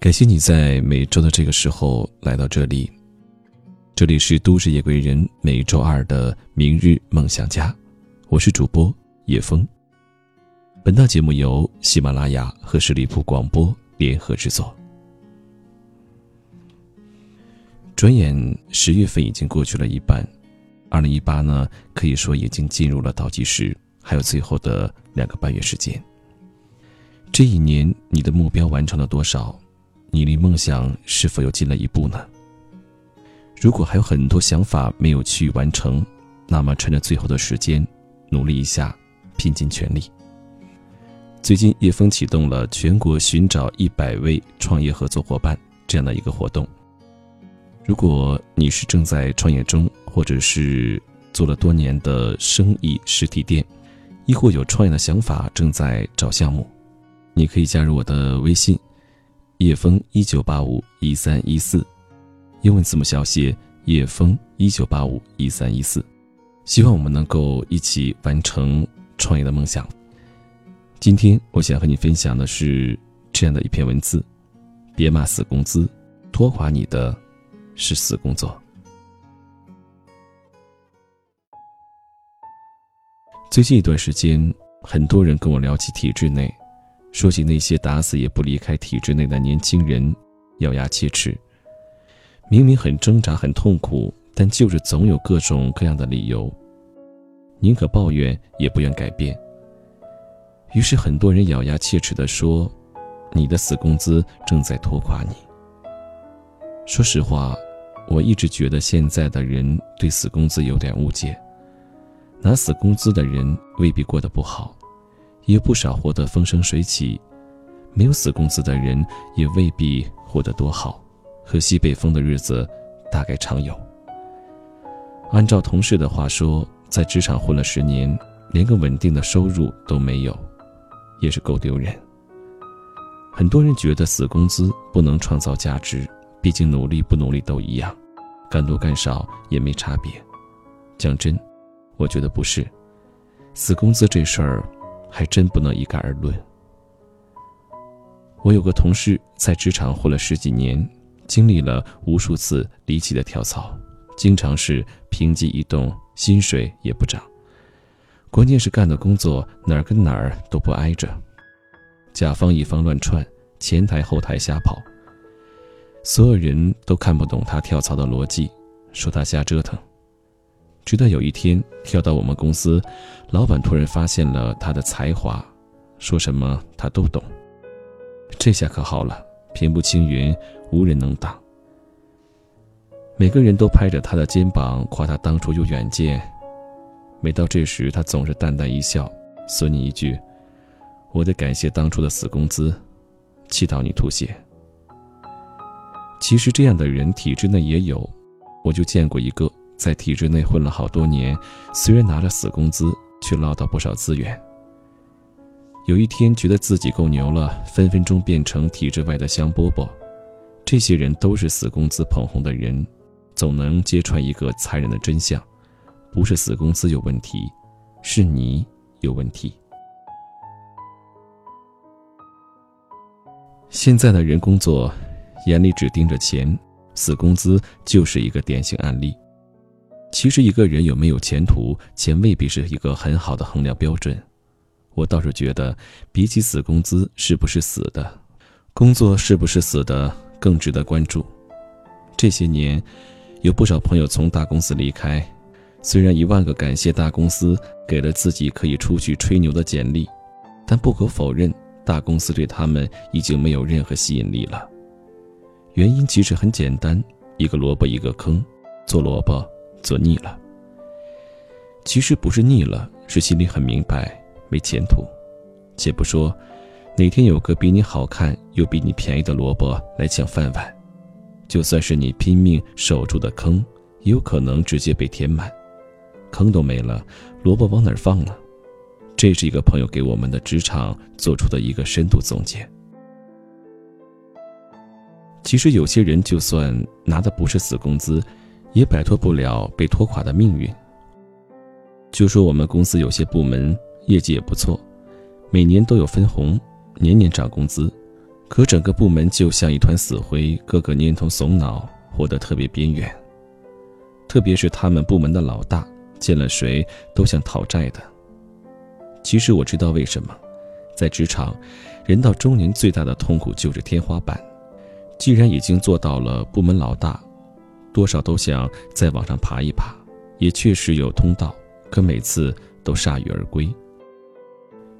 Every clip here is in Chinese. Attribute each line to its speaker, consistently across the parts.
Speaker 1: 感谢你在每周的这个时候来到这里，这里是都市夜归人每周二的明日梦想家，我是主播叶枫。本档节目由喜马拉雅和十里铺广播联合制作。转眼十月份已经过去了一半，二零一八呢，可以说已经进入了倒计时，还有最后的两个半月时间。这一年，你的目标完成了多少？你离梦想是否又近了一步呢？如果还有很多想法没有去完成，那么趁着最后的时间，努力一下，拼尽全力。最近，叶枫启动了全国寻找一百位创业合作伙伴这样的一个活动。如果你是正在创业中，或者是做了多年的生意实体店，亦或有创业的想法正在找项目，你可以加入我的微信。叶枫一九八五一三一四，英文字母小写叶枫一九八五一三一四，希望我们能够一起完成创业的梦想。今天我想和你分享的是这样的一篇文字：别骂死工资，拖垮你的是死工作。最近一段时间，很多人跟我聊起体制内。说起那些打死也不离开体制内的年轻人，咬牙切齿。明明很挣扎、很痛苦，但就是总有各种各样的理由，宁可抱怨也不愿改变。于是很多人咬牙切齿地说：“你的死工资正在拖垮你。”说实话，我一直觉得现在的人对死工资有点误解，拿死工资的人未必过得不好。也不少活得风生水起，没有死工资的人也未必活得多好，喝西北风的日子大概常有。按照同事的话说，在职场混了十年，连个稳定的收入都没有，也是够丢人。很多人觉得死工资不能创造价值，毕竟努力不努力都一样，干多干少也没差别。讲真，我觉得不是，死工资这事儿。还真不能一概而论。我有个同事在职场混了十几年，经历了无数次离奇的跳槽，经常是平级一动，薪水也不涨。关键是干的工作哪儿跟哪儿都不挨着，甲方乙方乱串，前台后台瞎跑。所有人都看不懂他跳槽的逻辑，说他瞎折腾。直到有一天跳到我们公司，老板突然发现了他的才华，说什么他都懂。这下可好了，平步青云，无人能挡。每个人都拍着他的肩膀夸他当初有远见。每到这时，他总是淡淡一笑，损你一句：“我得感谢当初的死工资，气到你吐血。”其实这样的人体制内也有，我就见过一个。在体制内混了好多年，虽然拿了死工资，却捞到不少资源。有一天觉得自己够牛了，分分钟变成体制外的香饽饽。这些人都是死工资捧红的人，总能揭穿一个残忍的真相：不是死工资有问题，是你有问题。现在的人工作，眼里只盯着钱，死工资就是一个典型案例。其实一个人有没有前途，钱未必是一个很好的衡量标准。我倒是觉得，比起死工资是不是死的，工作是不是死的更值得关注。这些年，有不少朋友从大公司离开，虽然一万个感谢大公司给了自己可以出去吹牛的简历，但不可否认，大公司对他们已经没有任何吸引力了。原因其实很简单，一个萝卜一个坑，做萝卜。做腻了，其实不是腻了，是心里很明白没前途。且不说哪天有个比你好看又比你便宜的萝卜来抢饭碗，就算是你拼命守住的坑，也有可能直接被填满。坑都没了，萝卜往哪儿放呢？这是一个朋友给我们的职场做出的一个深度总结。其实有些人就算拿的不是死工资。也摆脱不了被拖垮的命运。就说我们公司有些部门业绩也不错，每年都有分红，年年涨工资，可整个部门就像一团死灰，个个蔫头怂脑，活得特别边缘。特别是他们部门的老大，见了谁都像讨债的。其实我知道为什么，在职场，人到中年最大的痛苦就是天花板。既然已经做到了部门老大，多少都想再往上爬一爬，也确实有通道，可每次都铩羽而归。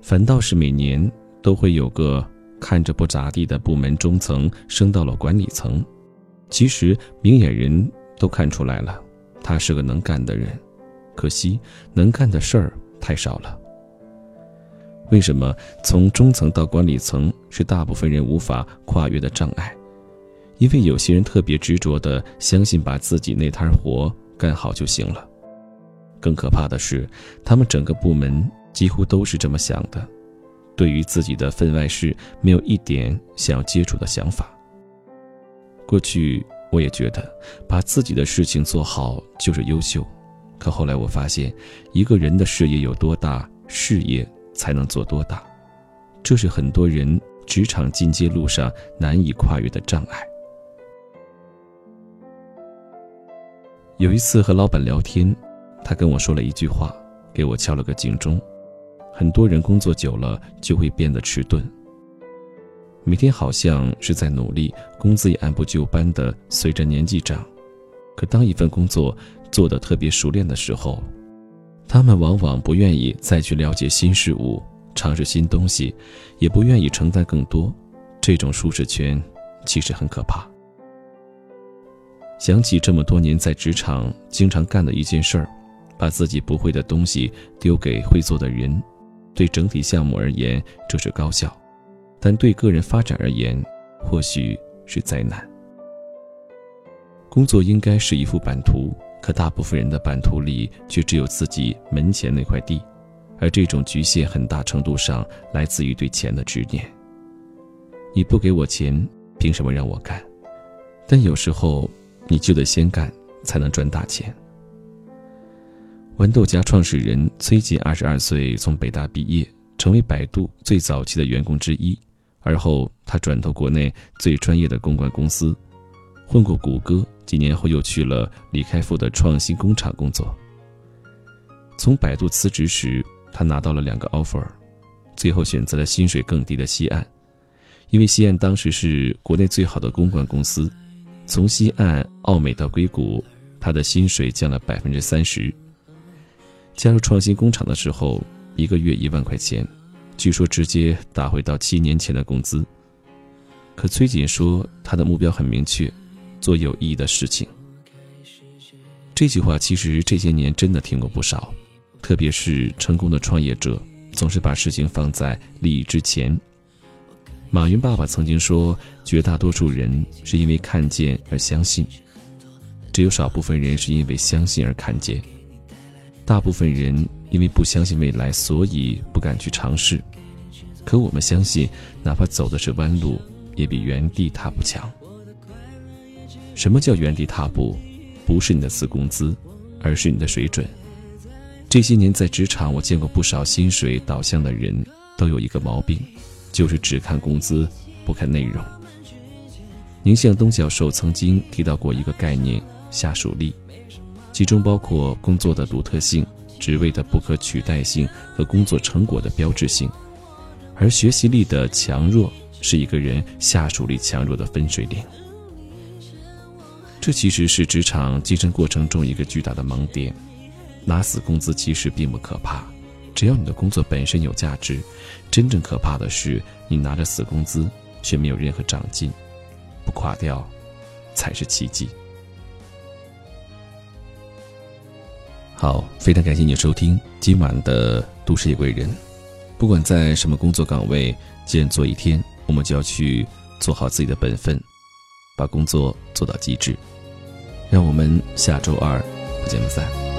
Speaker 1: 反倒是每年都会有个看着不咋地的部门中层升到了管理层，其实明眼人都看出来了，他是个能干的人，可惜能干的事儿太少了。为什么从中层到管理层是大部分人无法跨越的障碍？因为有些人特别执着的相信把自己那摊活干好就行了。更可怕的是，他们整个部门几乎都是这么想的，对于自己的分外事没有一点想要接触的想法。过去我也觉得把自己的事情做好就是优秀，可后来我发现，一个人的事业有多大，事业才能做多大，这是很多人职场进阶路上难以跨越的障碍。有一次和老板聊天，他跟我说了一句话，给我敲了个警钟。很多人工作久了就会变得迟钝，每天好像是在努力，工资也按部就班的随着年纪涨。可当一份工作做得特别熟练的时候，他们往往不愿意再去了解新事物，尝试新东西，也不愿意承担更多。这种舒适圈其实很可怕。想起这么多年在职场经常干的一件事儿，把自己不会的东西丢给会做的人，对整体项目而言这是高效，但对个人发展而言或许是灾难。工作应该是一幅版图，可大部分人的版图里却只有自己门前那块地，而这种局限很大程度上来自于对钱的执念。你不给我钱，凭什么让我干？但有时候。你就得先干，才能赚大钱。豌豆荚创始人崔健二十二岁从北大毕业，成为百度最早期的员工之一。而后他转投国内最专业的公关公司，混过谷歌，几年后又去了李开复的创新工厂工作。从百度辞职时，他拿到了两个 offer，最后选择了薪水更低的西岸，因为西岸当时是国内最好的公关公司。从西岸奥美到硅谷，他的薪水降了百分之三十。加入创新工厂的时候，一个月一万块钱，据说直接打回到七年前的工资。可崔锦说，他的目标很明确，做有意义的事情。这句话其实这些年真的听过不少，特别是成功的创业者，总是把事情放在利益之前。马云爸爸曾经说：“绝大多数人是因为看见而相信，只有少部分人是因为相信而看见。大部分人因为不相信未来，所以不敢去尝试。可我们相信，哪怕走的是弯路，也比原地踏步强。什么叫原地踏步？不是你的死工资，而是你的水准。这些年在职场，我见过不少薪水导向的人，都有一个毛病。”就是只看工资，不看内容。宁向东教授曾经提到过一个概念——下属力，其中包括工作的独特性、职位的不可取代性和工作成果的标志性。而学习力的强弱是一个人下属力强弱的分水岭。这其实是职场晋升过程中一个巨大的盲点。拿死工资其实并不可怕。只要你的工作本身有价值，真正可怕的是你拿着死工资却没有任何长进，不垮掉才是奇迹。好，非常感谢你收听今晚的都市夜归人。不管在什么工作岗位，既然做一天，我们就要去做好自己的本分，把工作做到极致。让我们下周二不见不散。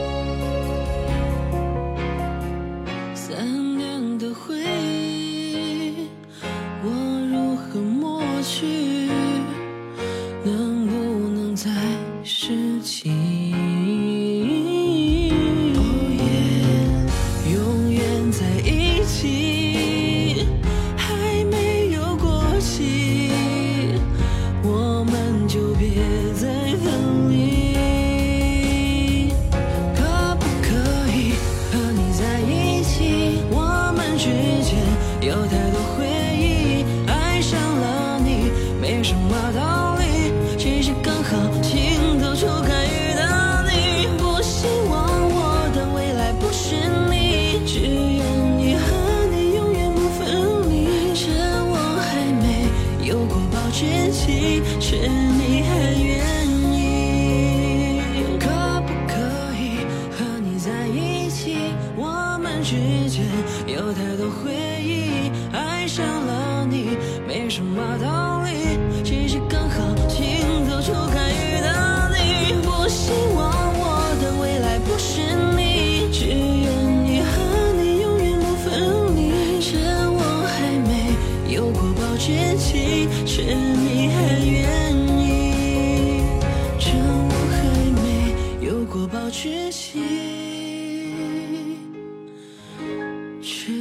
Speaker 2: 趁你还愿